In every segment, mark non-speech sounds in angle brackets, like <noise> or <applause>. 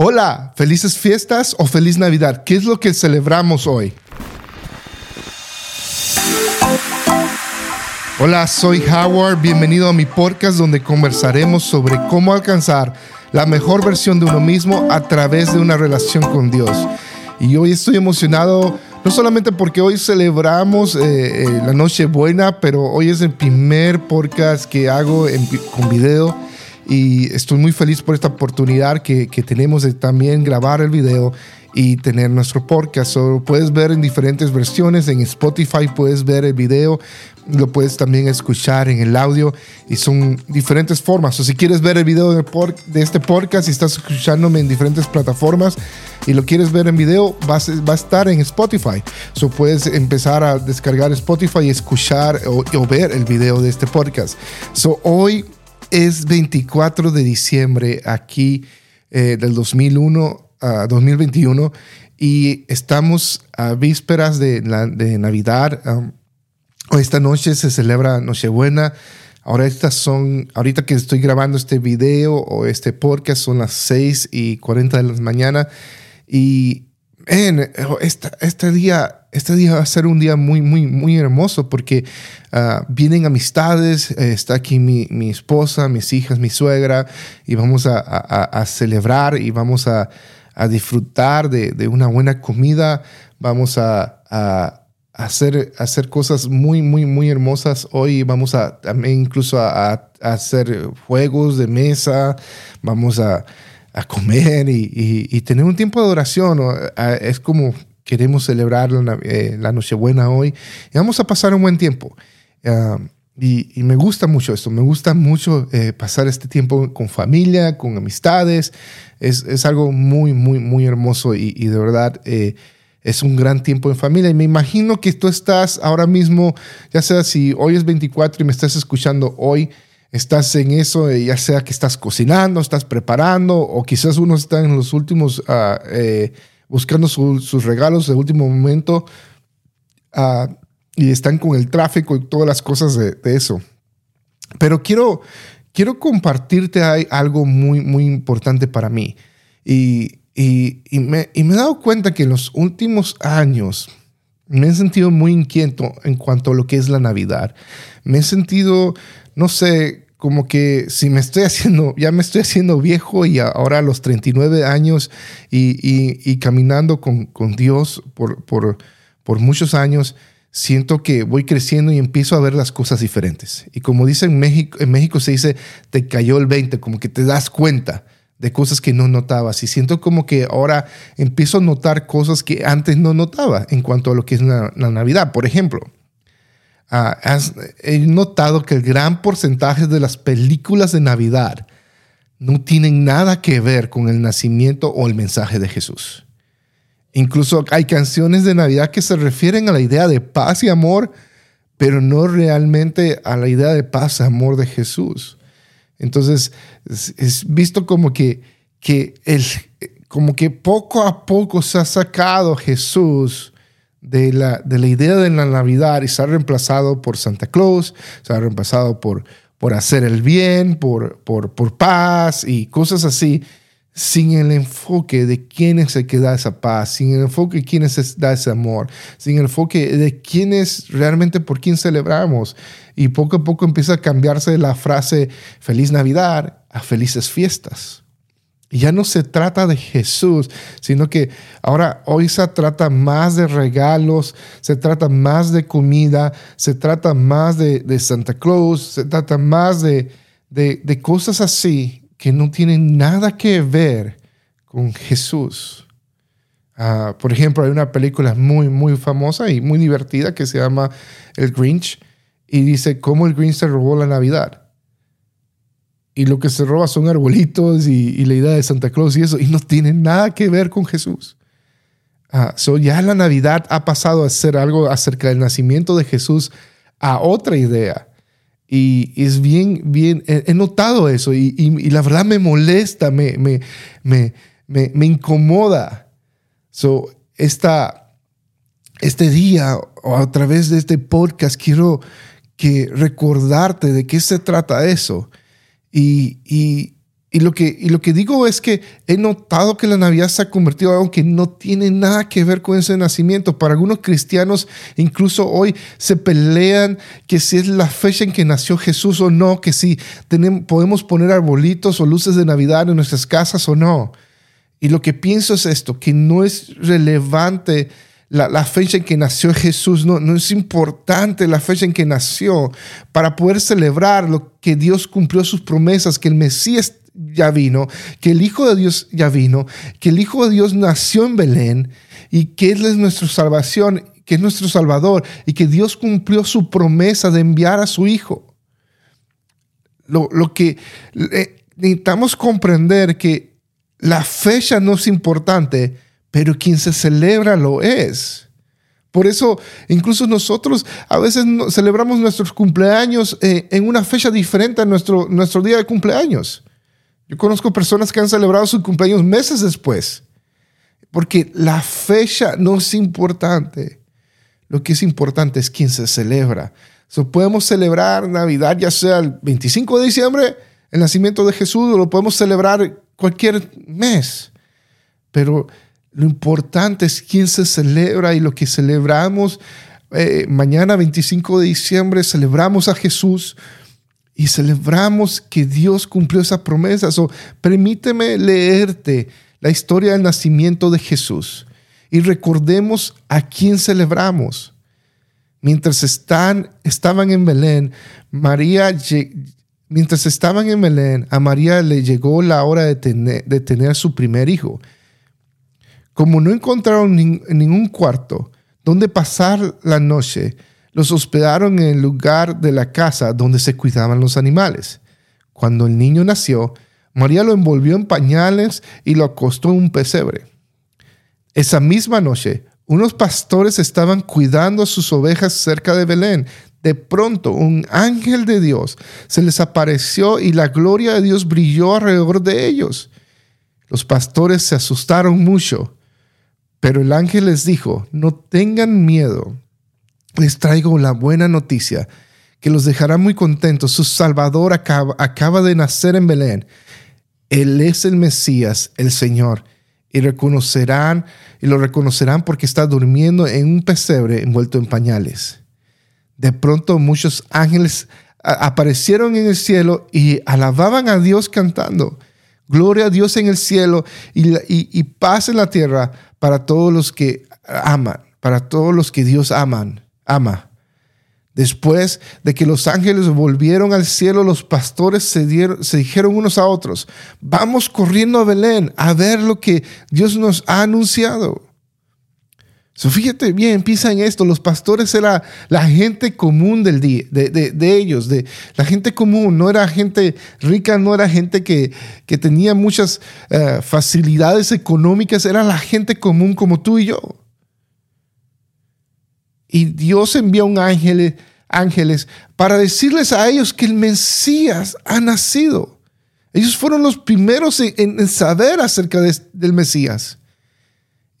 Hola, felices fiestas o feliz Navidad. ¿Qué es lo que celebramos hoy? Hola, soy Howard. Bienvenido a mi podcast donde conversaremos sobre cómo alcanzar la mejor versión de uno mismo a través de una relación con Dios. Y hoy estoy emocionado no solamente porque hoy celebramos eh, eh, la Noche Buena, pero hoy es el primer podcast que hago con video y estoy muy feliz por esta oportunidad que, tenemos de también grabar el video y tener nuestro podcast. So, puedes ver en diferentes versiones, en Spotify puedes ver el video, lo puedes también escuchar en el audio y son diferentes formas. O si quieres ver el video de, de, este podcast y estás escuchándome en diferentes plataformas y lo quieres ver en video, va a, estar en Spotify. So, puedes empezar a descargar Spotify y escuchar o, o ver el video de este podcast. So, hoy es 24 de diciembre aquí eh, del 2001 a 2021 y estamos a vísperas de, de Navidad. Um, esta noche se celebra Nochebuena. Ahora estas son, ahorita que estoy grabando este video o este podcast son las 6 y 40 de la mañana y en este día, este día va a ser un día muy, muy, muy hermoso porque ah, vienen amistades, eh, está aquí mi, mi, esposa, mis hijas, mi suegra, y vamos a, a, celebrar y vamos a, disfrutar de, de, una buena comida, vamos a, hacer, hacer cosas muy, muy, muy hermosas hoy, vamos a también incluso a hacer juegos de mesa, vamos a a comer y, tener un tiempo de oración. Es como queremos celebrar la, eh, Nochebuena hoy y vamos a pasar un buen tiempo. y, me gusta mucho esto, me gusta mucho eh, pasar este tiempo con familia, con amistades. Es, algo muy, muy, muy hermoso y, de verdad eh, es un gran tiempo en familia. Y me imagino que tú estás ahora mismo, ya sea si hoy es 24 y me estás escuchando hoy, estás en eso, eh, ya sea que estás cocinando, estás preparando, o quizás uno está en los últimos, eh, buscando sus regalos de último momento ah, y están con el tráfico y todas las cosas de, eso. Pero quiero, quiero compartirte algo muy, muy importante para mí. Y, me, y me he dado cuenta que en los últimos años me he sentido muy inquieto en cuanto a lo que es la Navidad. Me he sentido no sé, como que si me estoy haciendo, <laughs> ya me estoy haciendo viejo y ahora a los 39 años y, caminando con, Dios por, muchos años, siento que voy creciendo y empiezo a ver las cosas diferentes. Y como dicen en México, en México se dice, te cayó el 20, como que te das cuenta de cosas que no notabas. Y siento como que ahora empiezo a notar cosas que antes no notaba en cuanto a lo que es la Navidad. Por ejemplo, Ah, he notado que el gran porcentaje de las películas de Navidad no tienen nada que ver con el nacimiento o el mensaje de Jesús. Incluso hay canciones de Navidad que se refieren a la idea de paz y amor, pero no realmente a la idea de paz y amor de Jesús. Entonces, es, visto como que, que el, como que poco a poco se ha sacado Jesús de la, de la idea de la Navidad y se ha reemplazado por Santa Claus, se ha reemplazado por, por hacer el bien, por, por, por paz y cosas así, sin el enfoque de quién es el que da esa paz, sin el enfoque de quién es da ese amor, sin el enfoque de quién es realmente por quién celebramos. Y poco a poco empieza a cambiarse la frase feliz Navidad a felices fiestas. Ya no se trata de Jesús, sino que ahora hoy se trata más de regalos, se trata más de comida, se trata más de, Santa Claus, se trata más de, de, cosas así que no tienen nada que ver con Jesús. Ah, por ejemplo, hay una película muy, muy famosa y muy divertida que se llama El Grinch y dice cómo el Grinch se robó la Navidad y lo que se roba son arbolitos y, la idea de Santa Claus y eso, y no tiene nada que ver con Jesús. Ah, ya la Navidad ha pasado a ser algo acerca del nacimiento de Jesús a otra idea. Y es bien, bien, he, notado eso y, la verdad me molesta, me, me, me, me, incomoda. So, esta, este día o a través de este podcast quiero que recordarte de qué se trata eso y, Y lo, que, y lo que digo es que he notado que la Navidad se ha convertido en algo que no tiene nada que ver con ese nacimiento. Para algunos cristianos, incluso hoy, se pelean que si es la fecha en que nació Jesús o no, que si tenemos, podemos poner arbolitos o luces de Navidad en nuestras casas o no. Y lo que pienso es esto, que no es relevante la, fecha en que nació Jesús, no, no es importante la fecha en que nació para poder celebrar lo que Dios cumplió sus promesas, que el Mesías ya vino, que el Hijo de Dios ya vino, que el Hijo de Dios nació en Belén y que Él es nuestra salvación, que es nuestro Salvador y que Dios cumplió su promesa de enviar a su Hijo. Lo, lo que eh, necesitamos comprender que la fecha no es importante, pero quien se celebra lo es. Por eso, incluso nosotros a veces celebramos nuestros cumpleaños eh, en una fecha diferente a nuestro, nuestro día de cumpleaños. Yo conozco personas que han celebrado su cumpleaños meses después, porque la fecha no es importante. Lo que es importante es quién se celebra. So, podemos celebrar Navidad ya sea el 25 de diciembre, el nacimiento de Jesús, o lo podemos celebrar cualquier mes. Pero lo importante es quién se celebra y lo que celebramos. Eh, mañana 25 de diciembre celebramos a Jesús y celebramos que Dios cumplió esa promesa. So, permíteme leerte la historia del nacimiento de Jesús y recordemos a quién celebramos. Mientras estaban en Belén, María, mientras estaban en Belén, a María le llegó la hora de tener, de tener su primer hijo. Como no encontraron ningún cuarto donde pasar la noche, los hospedaron en el lugar de la casa donde se cuidaban los animales. Cuando el niño nació, María lo envolvió en pañales y lo acostó en un pesebre. Esa misma noche, unos pastores estaban cuidando a sus ovejas cerca de Belén. De pronto, un ángel de Dios se les apareció y la gloria de Dios brilló alrededor de ellos. Los pastores se asustaron mucho, pero el ángel les dijo, no tengan miedo les traigo la buena noticia que los dejará muy contentos. Su Salvador acaba, de nacer en Belén. Él es el Mesías, el Señor. Y reconocerán, y lo reconocerán porque está durmiendo en un pesebre envuelto en pañales. De pronto muchos ángeles aparecieron en el cielo y alababan a Dios cantando. Gloria a Dios en el cielo y, y paz en la tierra para todos los que aman, para todos los que Dios aman ama. Después de que los ángeles volvieron al cielo, los pastores se, dijeron unos a otros, vamos corriendo a Belén a ver lo que Dios nos ha anunciado. Fíjate bien, empieza en esto. Los pastores era la gente común del día, de, ellos, de la gente común. No era gente rica, no era gente que, tenía muchas eh, facilidades económicas, era la gente común como tú y yo. Y Dios envió un ángel, ángeles para decirles a ellos que el Mesías ha nacido. Ellos fueron los primeros en, saber acerca del Mesías.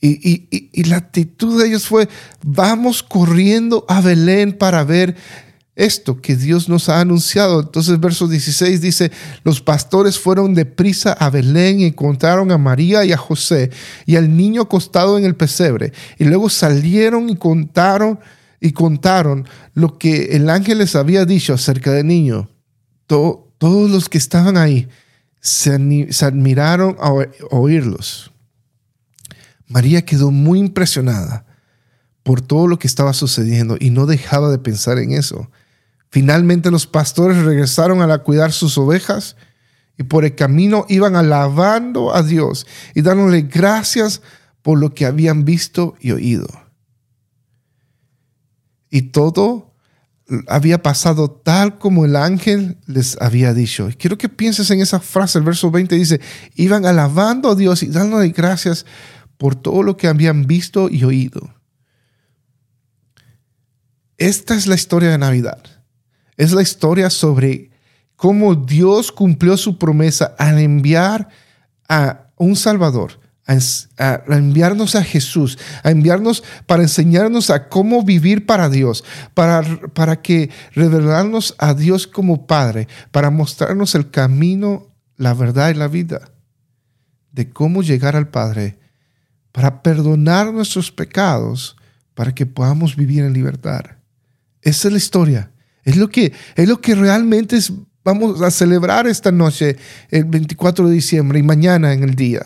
Y, la actitud de ellos fue, vamos corriendo a Belén para ver esto que Dios nos ha anunciado. Entonces, verso 16 dice, los pastores fueron deprisa a Belén y encontraron a María y a José y al niño acostado en el pesebre. Y luego salieron y contaron y contaron lo que el ángel les había dicho acerca del niño. todos los que estaban ahí se, admiraron a oírlos. María quedó muy impresionada por todo lo que estaba sucediendo y no dejaba de pensar en eso. Finalmente los pastores regresaron a cuidar sus ovejas y por el camino iban alabando a Dios y dándole gracias por lo que habían visto y oído. Y todo había pasado tal como el ángel les había dicho. Quiero que pienses en esa frase, el verso 20 dice, iban alabando a Dios y dándole gracias por todo lo que habían visto y oído. Esta es la historia de Navidad. Es la historia sobre cómo Dios cumplió su promesa al enviar a un Salvador, a, enviarnos a Jesús, a enviarnos para enseñarnos a cómo vivir para Dios, para, para que revelarnos a Dios como Padre, para mostrarnos el camino, la verdad y la vida de cómo llegar al Padre para perdonar nuestros pecados para que podamos vivir en libertad. Esa es la historia. Es lo que, es lo que realmente es, vamos a celebrar esta noche, el 24 de diciembre y mañana en el día.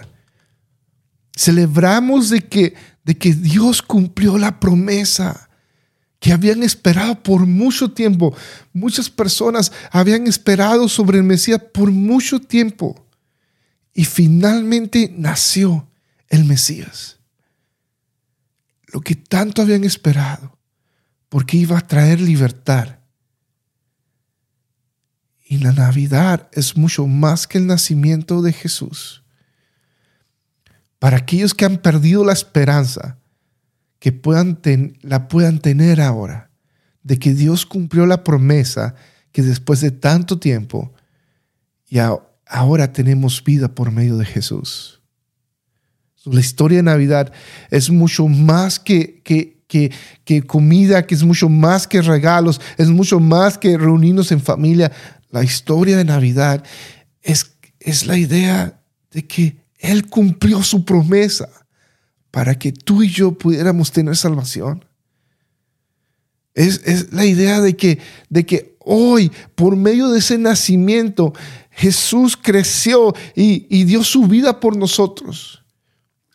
Celebramos de que, de que Dios cumplió la promesa que habían esperado por mucho tiempo. Muchas personas habían esperado sobre el Mesías por mucho tiempo. Y finalmente nació el Mesías lo que tanto habían esperado, porque iba a traer libertad. Y la Navidad es mucho más que el nacimiento de Jesús. Para aquellos que han perdido la esperanza, que puedan la puedan tener ahora, de que Dios cumplió la promesa que después de tanto tiempo, y ahora tenemos vida por medio de Jesús. La historia de Navidad es mucho más que, que, que, comida, que es mucho más que regalos, es mucho más que reunirnos en familia. La historia de Navidad es, es la idea de que Él cumplió su promesa para que tú y yo pudiéramos tener salvación. Es, es, la idea de que, de que hoy, por medio de ese nacimiento, Jesús creció y, y dio su vida por nosotros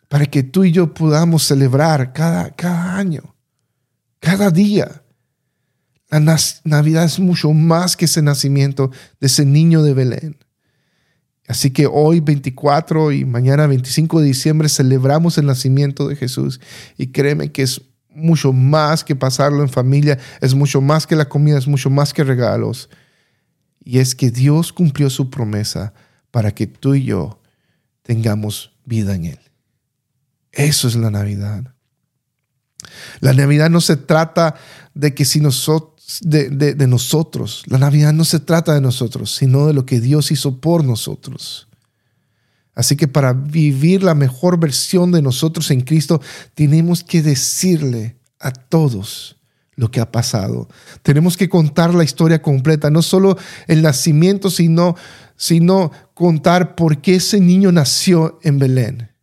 para que tú y yo podamos celebrar cada, cada año, cada día. La Navidad es mucho más que ese nacimiento de ese niño de Belén. Así que hoy 24 y mañana 25 de diciembre celebramos el nacimiento de Jesús y créeme que es mucho más que pasarlo en familia, es mucho más que la comida, es mucho más que regalos. Y es que Dios cumplió su promesa para que tú y yo tengamos vida en Él. Eso es la Navidad. La Navidad no se trata de que si nosotros, de, nosotros, la Navidad no se trata de nosotros, sino de lo que Dios hizo por nosotros. Así que para vivir la mejor versión de nosotros en Cristo, tenemos que decirle a todos lo que ha pasado. Tenemos que contar la historia completa, no solo el nacimiento, sino, sino contar por qué ese niño nació en Belén.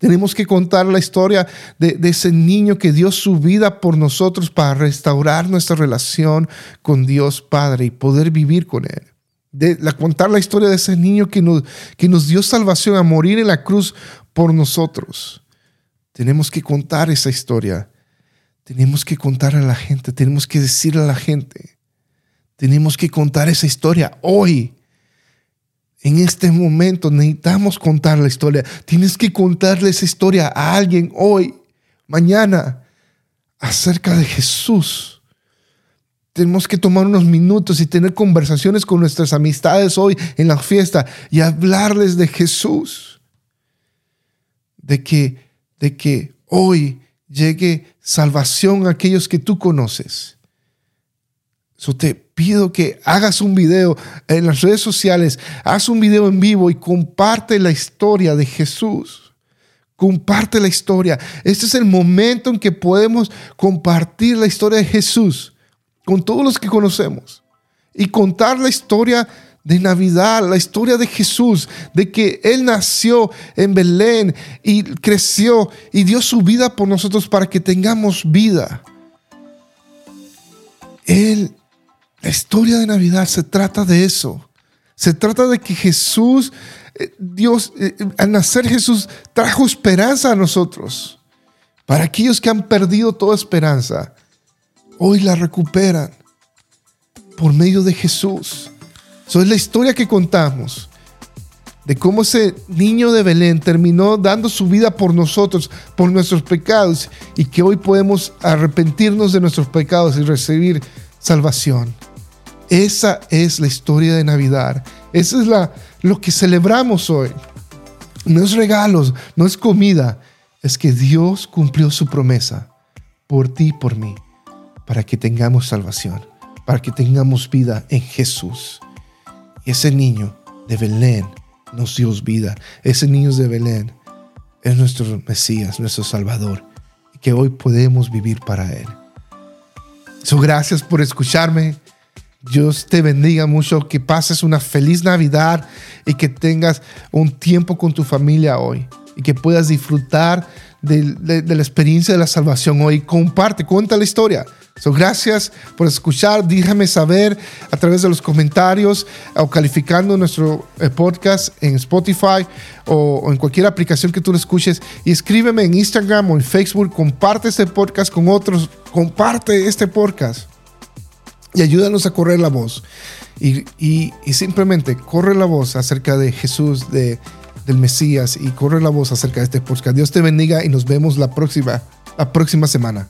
Tenemos que contar la historia de, ese niño que dio su vida por nosotros para restaurar nuestra relación con Dios Padre y poder vivir con Él. De, contar la historia de ese niño que nos, que nos dio salvación a morir en la cruz por nosotros. Tenemos que contar esa historia. Tenemos que contar a la gente. Tenemos que decirle a la gente. Tenemos que contar esa historia hoy en este momento necesitamos contar la historia. Tienes que contarle esa historia a alguien hoy, mañana, acerca de Jesús. Tenemos que tomar unos minutos y tener conversaciones con nuestras amistades hoy en la fiesta y hablarles de Jesús. De que, de que hoy llegue salvación a aquellos que tú conoces. So te pido que hagas un video en las redes sociales, haz un video en vivo y comparte la historia de Jesús. Comparte la historia. Este es el momento en que podemos compartir la historia de Jesús con todos los que conocemos y contar la historia de Navidad, la historia de Jesús, de que Él nació en Belén y creció y dio su vida por nosotros para que tengamos vida. Él la historia de Navidad se trata de eso. Se trata de que Jesús, eh, Dios, eh, al nacer Jesús trajo esperanza a nosotros. Para aquellos que han perdido toda esperanza, hoy la recuperan por medio de Jesús. Eso es la historia que contamos de cómo ese niño de Belén terminó dando su vida por nosotros, por nuestros pecados, y que hoy podemos arrepentirnos de nuestros pecados y recibir salvación. Esa es la historia de Navidad. Esa es la, lo que celebramos hoy. No es regalos, no es comida. Es que Dios cumplió su promesa por ti y por mí, para que tengamos salvación, para que tengamos vida en Jesús. Y ese niño de Belén nos dio vida. Ese niño de Belén es nuestro Mesías, nuestro Salvador, que hoy podemos vivir para Él. So, gracias por escucharme. Dios te bendiga mucho, que pases una feliz Navidad y que tengas un tiempo con tu familia hoy y que puedas disfrutar de, la experiencia de la salvación hoy. Comparte, cuenta la historia. So, gracias por escuchar. Déjame saber a través de los comentarios o calificando nuestro eh, podcast en Spotify o, en cualquier aplicación que tú lo escuches. Y escríbeme en Instagram o en Facebook. Comparte este podcast con otros. Comparte este podcast y ayúdanos a correr la voz. Y, y, simplemente corre la voz acerca de Jesús, de, del Mesías, y corre la voz acerca de este podcast. Dios te bendiga y nos vemos la próxima, la próxima semana.